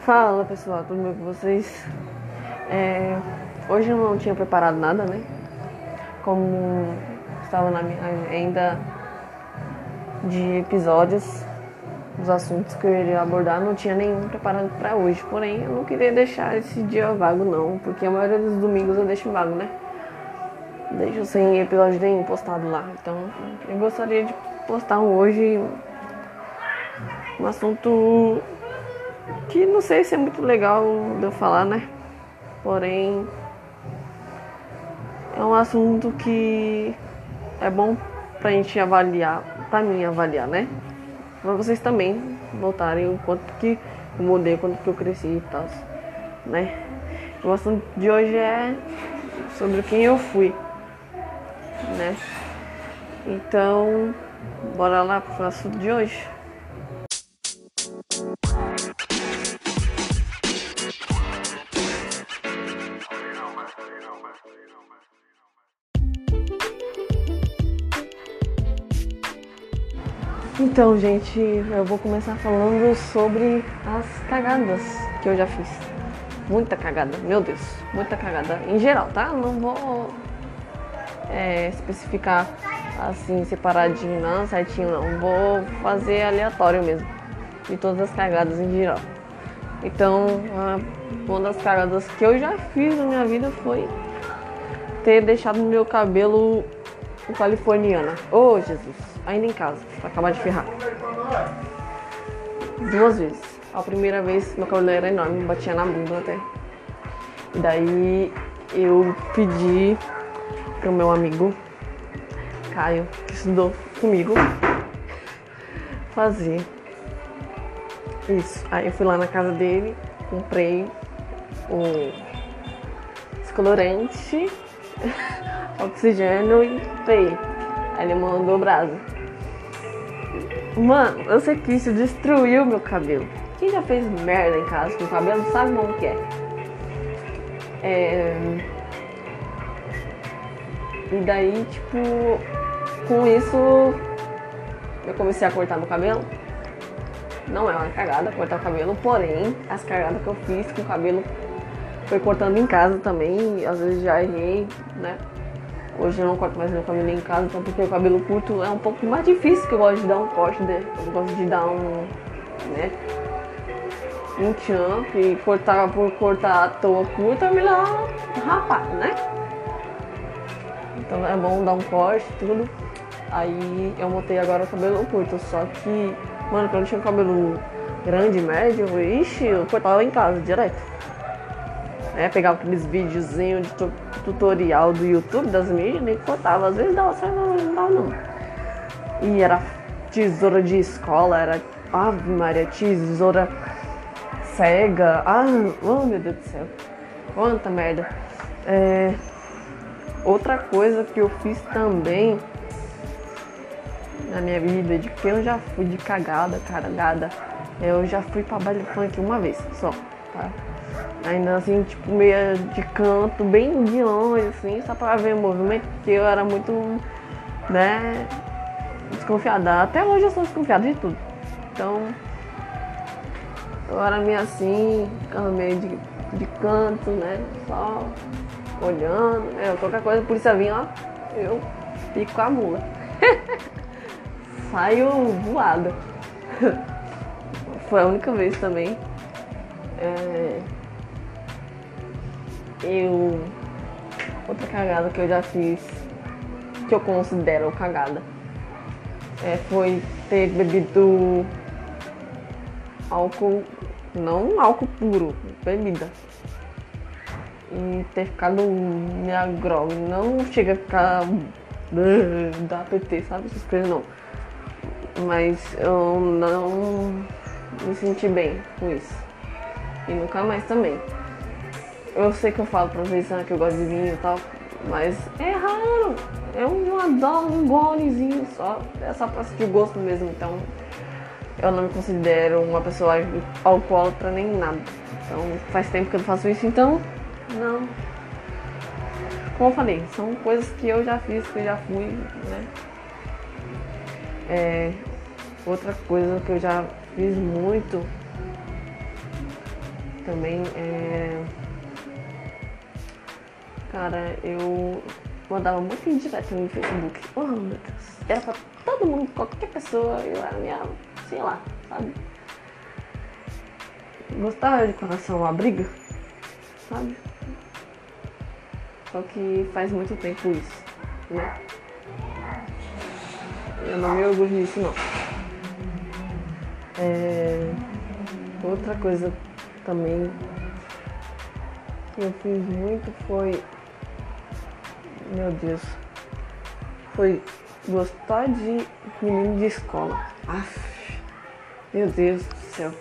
Fala pessoal, tudo bem com vocês? É, hoje eu não tinha preparado nada, né? Como estava na minha agenda de episódios, os assuntos que eu iria abordar, não tinha nenhum preparado para hoje. Porém, eu não queria deixar esse dia vago, não, porque a maioria dos domingos eu deixo vago, né? Deixo sem episódio nenhum postado lá. Então, eu gostaria de postar hoje um assunto que não sei se é muito legal de eu falar, né? Porém, é um assunto que é bom pra gente avaliar, pra mim avaliar, né? Pra vocês também notarem o quanto que eu mudei, quanto que eu cresci e tal, né? O assunto de hoje é sobre quem eu fui, né? Então, bora lá pro assunto de hoje. Então, gente, eu vou começar falando sobre as cagadas que eu já fiz. Muita cagada, meu Deus, muita cagada. Em geral, tá? Não vou é, especificar assim, separadinho, não, certinho, não. Vou fazer aleatório mesmo. De todas as cagadas em geral. Então, uma das cagadas que eu já fiz na minha vida foi ter deixado meu cabelo californiana. Oh, Jesus. Ainda em casa, pra acabar de ferrar. Duas vezes. A primeira vez, meu cabelo era enorme, batia na bunda até. E daí eu pedi pro meu amigo Caio, que estudou comigo, fazer isso. Aí eu fui lá na casa dele, comprei o descolorante, oxigênio e veio. Aí ele mandou brasa. Mano, eu sei que isso destruiu meu cabelo. Quem já fez merda em casa com o cabelo sabe como que é. é... E daí, tipo, com isso eu comecei a cortar meu cabelo. Não é uma cagada cortar o cabelo, porém, as cagadas que eu fiz com o cabelo foi cortando em casa também. Às vezes já errei, né? Hoje eu não corto mais meu cabelo em casa, então porque o cabelo curto é um pouco mais difícil que eu gosto de dar um corte, né? eu gosto de dar um, né? Um tchan, e cortar por cortar à toa curta melhor rapar, né? Então é bom dar um corte tudo. Aí eu montei agora o cabelo curto, só que, mano, quando eu tinha um cabelo grande, médio, ixi, eu cortava em casa direto. É, pegava aqueles videozinhos de tutorial do YouTube das mídias e cortava. Às vezes dava certo, não dava não. E era tesoura de escola, era Ave Maria, tesoura cega. Ah, oh meu Deus do céu. Quanta merda. É, outra coisa que eu fiz também na minha vida, de que eu já fui de cagada, caragada. Eu já fui pra baile funk uma vez só, tá? Ainda assim, tipo, meio de canto, bem de longe, assim, só pra ver o movimento, porque eu era muito, né, desconfiada. Até hoje eu sou desconfiada de tudo. Então, eu era meio assim, ficava meio de, de canto, né, só olhando, né, qualquer coisa, a polícia vinha, ó, eu fico com a mula. Saio voada. Foi a única vez também. É eu. Outra cagada que eu já fiz, que eu considero cagada, é, foi ter bebido álcool, não álcool puro, bebida. E ter ficado minha grog. Não chega a ficar da PT, sabe? Essas coisas não. Mas eu não me senti bem com isso. E nunca mais também. Eu sei que eu falo pra vocês né, que eu gosto de vinho e tal, mas é raro. É um adoro um golezinho só. É só pra sentir gosto mesmo. Então eu não me considero uma pessoa alcoólatra nem nada. Então faz tempo que eu não faço isso, então não. Como eu falei, são coisas que eu já fiz, que eu já fui, né? É, outra coisa que eu já fiz muito também é. Cara, eu mandava muito indireto no Facebook. Oh meu Deus. Era pra todo mundo, qualquer pessoa, eu era minha, sei lá, sabe? Gostava de coração a briga, sabe? Só que faz muito tempo isso, né? Eu não me orgulho disso não. É... Outra coisa também que eu fiz muito foi. Meu Deus. Foi gostar de menino de escola. Aff, meu Deus do céu.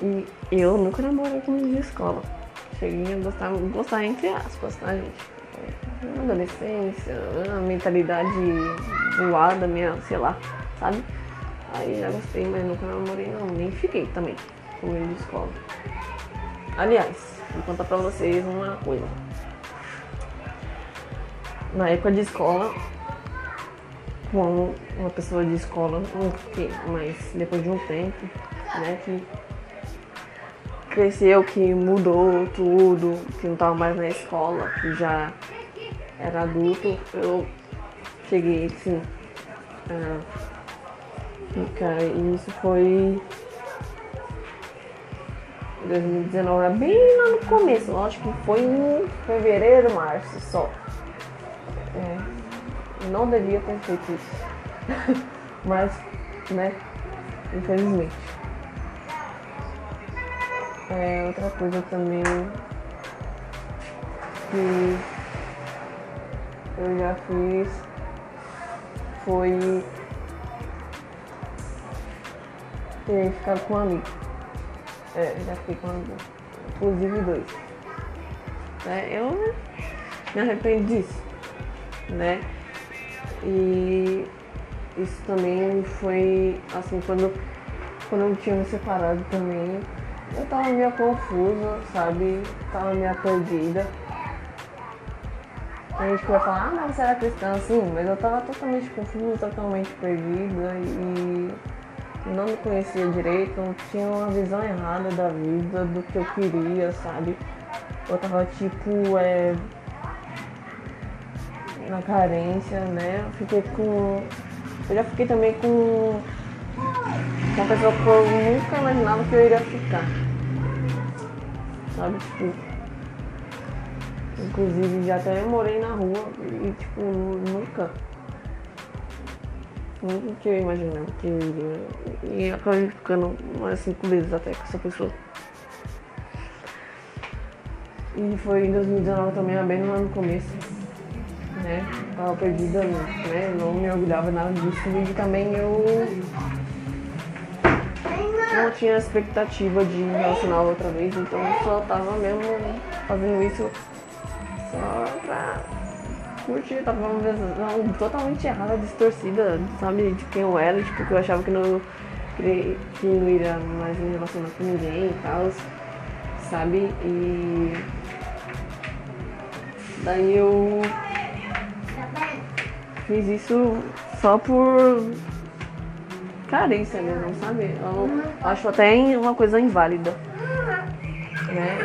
E eu nunca namorei com menino de escola. Cheguei a gostar, gostar entre aspas, tá, gente? Na adolescência, a mentalidade voada minha, sei lá, sabe? Aí já gostei, mas nunca namorei não, nem fiquei também com menino de escola. Aliás, vou contar pra vocês uma coisa. Na época de escola, com uma pessoa de escola, mas depois de um tempo, né, que cresceu, que mudou tudo, que não tava mais na escola, que já era adulto, eu cheguei assim. A ficar, e isso foi 2019, era bem lá no começo, acho que foi em fevereiro, março só. Não devia ter feito isso. Mas, né, infelizmente. É, outra coisa também que eu já fiz foi ter ficado com um amigo. É, já fiquei com um amigo. Inclusive dois. É, eu me arrependo disso. Né? E isso também foi assim quando, quando eu tinha me separado também eu tava meio confusa, sabe? Tava meio perdida. A gente vai falar, ah, mas você era cristã, sim, mas eu tava totalmente confusa, totalmente perdida e não me conhecia direito, não tinha uma visão errada da vida, do que eu queria, sabe? Eu tava tipo, é, na carência, né? Eu fiquei com. Eu já fiquei também com uma pessoa que eu nunca imaginava que eu iria ficar. Sabe, tipo. Inclusive já até morei na rua e tipo, nunca. Nunca que eu imaginava que eu iria. E acabei ficando mais cinco vezes até com essa pessoa. E foi em 2019 também, bem lá no começo. Né? Tava perdida, né? Não me orgulhava nada disso. E também eu não tinha expectativa de me relacionar outra vez, então eu só tava mesmo fazendo isso só pra curtir, tava uma visão totalmente errada, distorcida, sabe, de quem eu era, tipo, que eu achava que não, que não iria mais me relacionar com ninguém e tal, sabe, e daí eu fiz isso só por carência mesmo, sabe? Eu acho até uma coisa inválida. Né?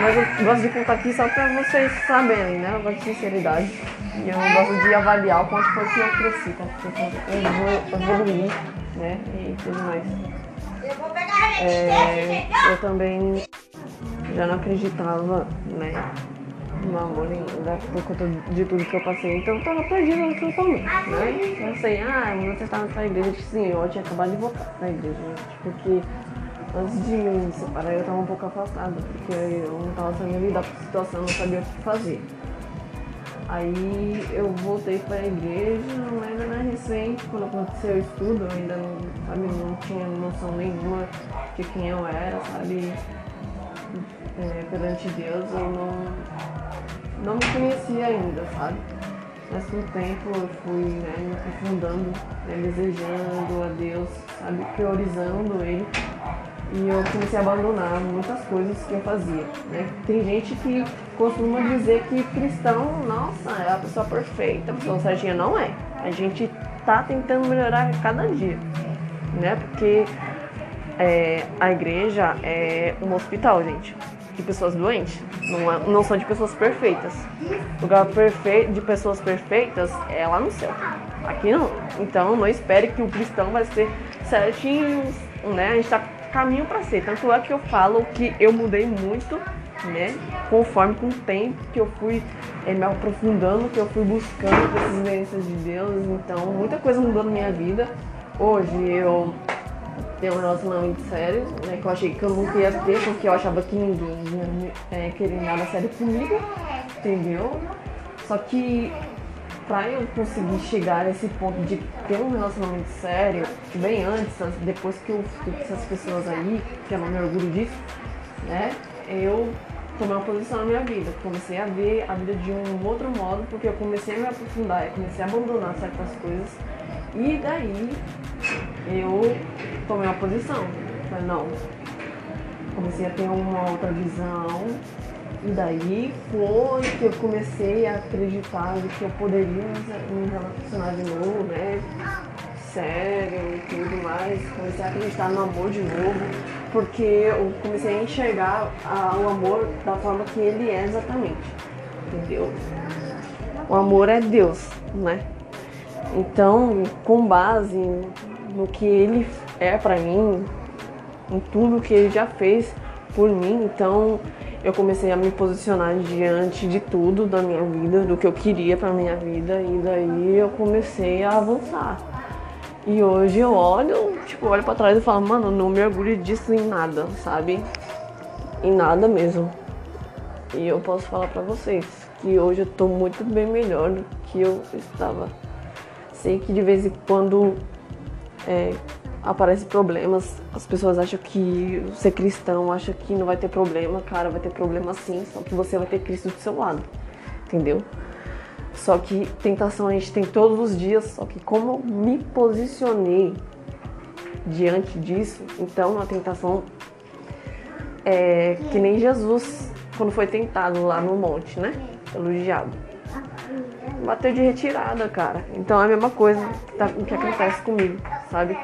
Mas eu gosto de contar aqui só pra vocês saberem, né? Eu gosto de sinceridade. E eu gosto de avaliar o quanto foi que eu cresci, quanto foi que eu evoluí, né? E tudo mais. É, eu também já não acreditava, né? Amor ainda por conta de tudo que eu passei. Então eu tava perdida totalmente, né? Eu sei, ah, você estava na igreja. Sim, eu tinha acabado de voltar na igreja? Porque antes de me separar eu tava um pouco afastada, porque eu não tava sabendo lidar com a situação, não sabia o que fazer. Aí eu voltei para a igreja, mas era recente, quando aconteceu o estudo, eu ainda não, sabe, não tinha noção nenhuma de quem eu era, sabe? É, perante Deus, eu não, não me conhecia ainda, sabe? Mas com o tempo eu fui né, me aprofundando, né, desejando a Deus, sabe? Priorizando Ele. E eu comecei a abandonar muitas coisas que eu fazia. Né? Tem gente que costuma dizer que cristão, nossa, é a pessoa perfeita, a pessoa certinha. Não é. A gente tá tentando melhorar cada dia. Né? Porque é, a igreja é um hospital, gente. De pessoas doentes. Não, é, não são de pessoas perfeitas. Lugar de pessoas perfeitas é lá no céu. Aqui não. Então não espere que o cristão vai ser certinho, né? A gente tá caminho para ser. Tanto é que eu falo que eu mudei muito, né? Conforme com o tempo que eu fui é, me aprofundando, que eu fui buscando essas experiências de Deus. Então, muita coisa mudou na minha vida. Hoje eu tenho um relacionamento sério, né? Que eu achei que eu nunca ia ter, porque eu achava que ninguém ia é, querer nada sério comigo, entendeu? Só que pra eu conseguir chegar nesse ponto de ter um relacionamento sério, bem antes, depois que eu fiquei com essas pessoas aí, que eu não me orgulho disso, né? Eu tomei uma posição na minha vida. Comecei a ver a vida de um outro modo, porque eu comecei a me aprofundar, eu comecei a abandonar certas coisas. E daí eu tomei uma posição. Falei, não. Comecei a ter uma outra visão e daí foi que eu comecei a acreditar que eu poderia me relacionar de novo, né? Sério e tudo mais. Comecei a acreditar no amor de novo, porque eu comecei a enxergar a, o amor da forma que ele é exatamente. Entendeu? O amor é Deus, né? Então, com base no que ele é para mim, em tudo que ele já fez por mim, então eu comecei a me posicionar diante de tudo da minha vida, do que eu queria para minha vida e daí eu comecei a avançar. E hoje eu olho, tipo, olho para trás e falo, mano, não me orgulho disso em nada, sabe? Em nada mesmo. E eu posso falar para vocês que hoje eu tô muito bem melhor do que eu estava. Sei que de vez em quando é, aparecem problemas, as pessoas acham que ser cristão acha que não vai ter problema, cara, vai ter problema sim, só que você vai ter Cristo do seu lado, entendeu? Só que tentação a gente tem todos os dias, só que como me posicionei diante disso, então a tentação é que nem Jesus quando foi tentado lá no monte, né? Pelo diabo. Bateu de retirada, cara. Então é a mesma coisa que, tá, que acontece comigo, sabe?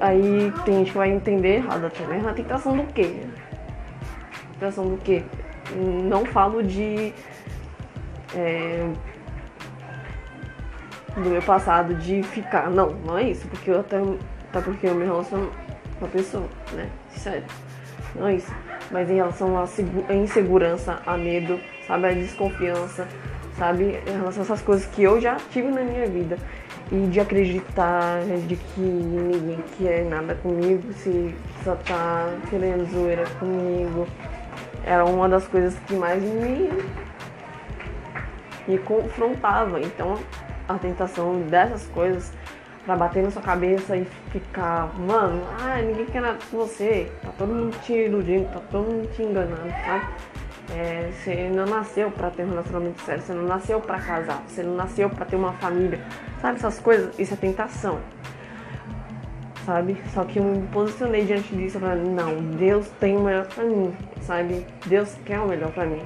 Aí tem gente que vai entender errado também. A tentação do quê? Tentação do quê? Não falo de. É, do meu passado de ficar. Não, não é isso. Porque eu até. Até porque eu me relaciono com a pessoa, né? Sério. Não é isso. Mas em relação à insegurança, a medo, sabe? A desconfiança, sabe? Em relação a essas coisas que eu já tive na minha vida e de acreditar de que ninguém quer nada comigo, se só tá querendo zoeira comigo. Era uma das coisas que mais me, me confrontava. Então a tentação dessas coisas pra bater na sua cabeça e ficar, mano, ah, ninguém quer nada com você, tá todo mundo te iludindo, tá todo mundo te enganando, sabe? É, você não nasceu para ter um relacionamento sério, você não nasceu para casar, você não nasceu para ter uma família. Sabe essas coisas? Isso é tentação. Sabe? Só que eu me posicionei diante disso para não, Deus tem o melhor para mim, sabe? Deus quer o melhor para mim.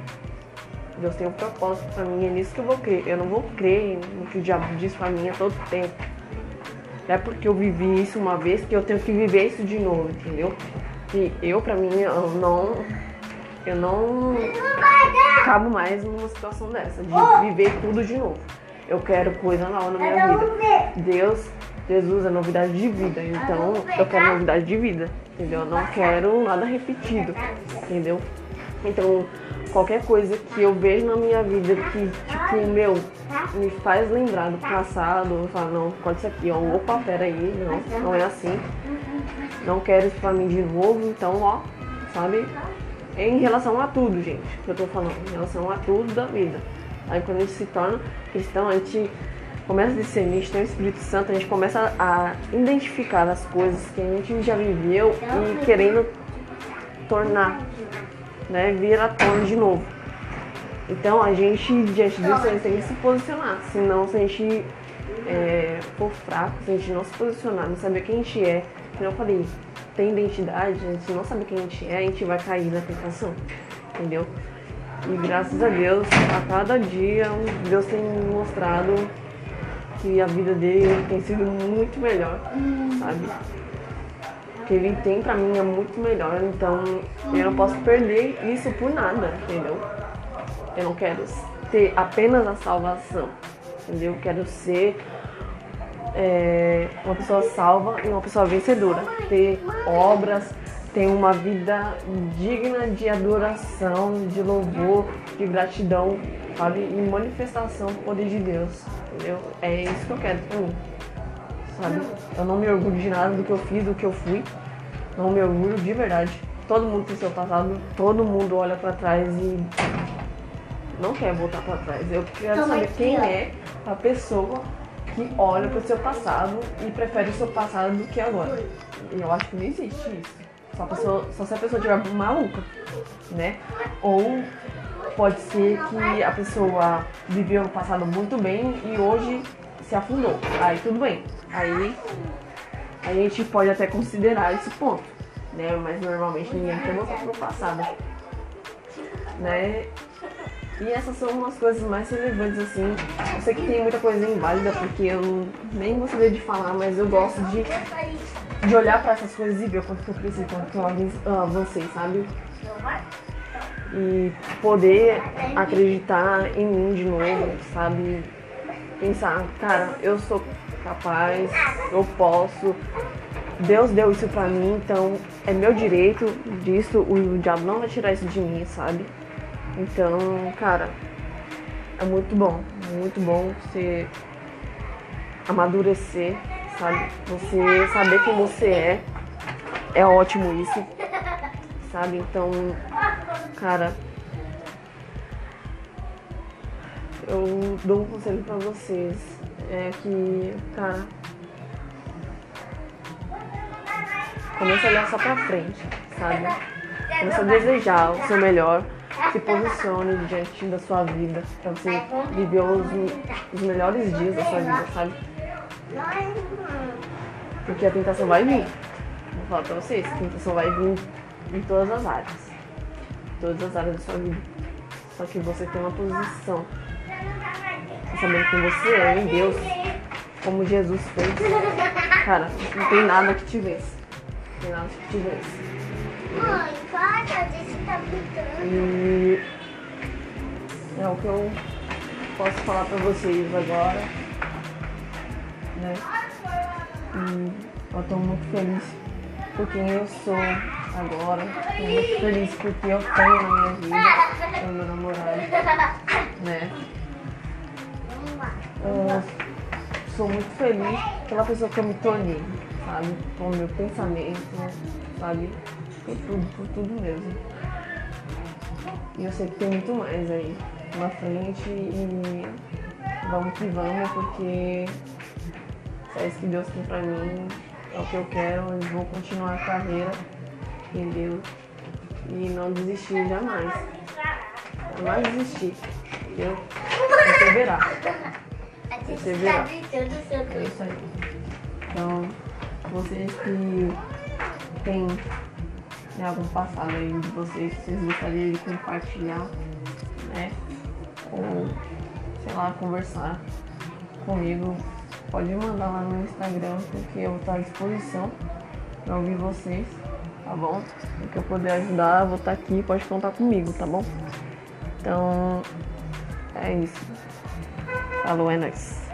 Deus tem um propósito para mim, é nisso que eu vou crer. Eu não vou crer no que o diabo diz para mim a todo tempo. Não é porque eu vivi isso uma vez que eu tenho que viver isso de novo, entendeu? E eu, para mim, eu não eu não cabo mais numa situação dessa, de viver tudo de novo. Eu quero coisa nova na minha vida. Deus, Jesus é novidade de vida, então eu quero novidade de vida, entendeu? Eu não quero nada repetido, entendeu? Então, qualquer coisa que eu vejo na minha vida que, tipo, meu, me faz lembrar do passado, eu falo, não, pode ser aqui, ó, opa, peraí, não, não é assim. Não quero isso pra mim de novo, então, ó, sabe? Em relação a tudo, gente, que eu tô falando, em relação a tudo da vida. Aí quando a gente se torna cristão, a gente começa a discernir, tem o Espírito Santo, a gente começa a identificar as coisas que a gente já viveu e querendo tornar, né, vir à tona de novo. Então a gente, diante disso, a gente tem que se posicionar, senão se a gente é, for fraco, se a gente não se posicionar, não saber quem a gente é, como eu falei, tem identidade, a gente não sabe quem a gente é, a gente vai cair na tentação, entendeu? E graças a Deus, a cada dia, Deus tem mostrado que a vida dele tem sido muito melhor, sabe? que ele tem pra mim é muito melhor, então eu não posso perder isso por nada, entendeu? Eu não quero ter apenas a salvação, entendeu? Eu quero ser é, uma pessoa salva e uma pessoa vencedora, ter obras, ter uma vida digna de adoração, de louvor, de gratidão, sabe? E manifestação do poder de Deus, entendeu? É isso que eu quero pra mim, sabe? Eu não me orgulho de nada do que eu fiz, do que eu fui, não me orgulho de verdade. Todo mundo tem seu passado, todo mundo olha pra trás e não quer voltar pra trás. Eu quero saber quem é a pessoa que olha pro seu passado e prefere o seu passado do que agora. Eu acho que não existe isso. Só, pessoa, só se a pessoa estiver maluca, né? Ou pode ser que a pessoa viveu no passado muito bem e hoje se afundou. Aí tudo bem. Aí, aí a gente pode até considerar esse ponto, né? Mas normalmente ninguém quer voltar pro passado, né? E essas são umas coisas mais relevantes, assim. Eu sei que tem muita coisa inválida, porque eu nem gostaria de falar, mas eu gosto de, de olhar para essas coisas e ver quanto que eu cresci, quanto que eu avancei, sabe? E poder acreditar em mim de novo, sabe? Pensar, cara, eu sou capaz, eu posso. Deus deu isso pra mim, então é meu direito disso, o diabo não vai tirar isso de mim, sabe? Então, cara, é muito bom, muito bom você amadurecer, sabe? Você saber quem você é, é ótimo isso, sabe? Então, cara, eu dou um conselho pra vocês, é que, cara, começa a olhar só pra frente, sabe? Começa a desejar o seu melhor se posicione diante da sua vida para você viver os, os melhores dias da sua vida, sabe? Porque a tentação vai vir. Vou falar pra vocês, a tentação vai vir em todas as áreas. Em todas as áreas da sua vida. Só que você tem uma posição. Sabendo quem você é em Deus, como Jesus fez. Cara, não tem nada que te vença. Não tem nada que te vença. Mãe, deixa E é o que eu posso falar pra vocês agora. Né? E eu tô muito feliz por quem eu sou agora. Tô muito feliz porque eu tenho na minha vida, tenho meu namorado, né? Eu sou muito feliz pela pessoa que eu me tornei, sabe? Com o meu pensamento, sabe? Por tudo, por tudo mesmo. E eu sei que tem muito mais aí na frente e vamos que vamos, porque é isso que Deus tem pra mim, é o que eu quero, eu vou continuar a carreira, entendeu? E não desistir jamais. Jamais desistir, entendeu? Perseverar. Perseverar. É isso aí. Então, vocês que têm né, algum passado aí de vocês que vocês gostariam de compartilhar, né? Ou, sei lá, conversar comigo, pode mandar lá no Instagram, porque eu vou estar à disposição para ouvir vocês, tá bom? O que eu puder ajudar, vou estar aqui, pode contar comigo, tá bom? Então, é isso. Falou, é nóis.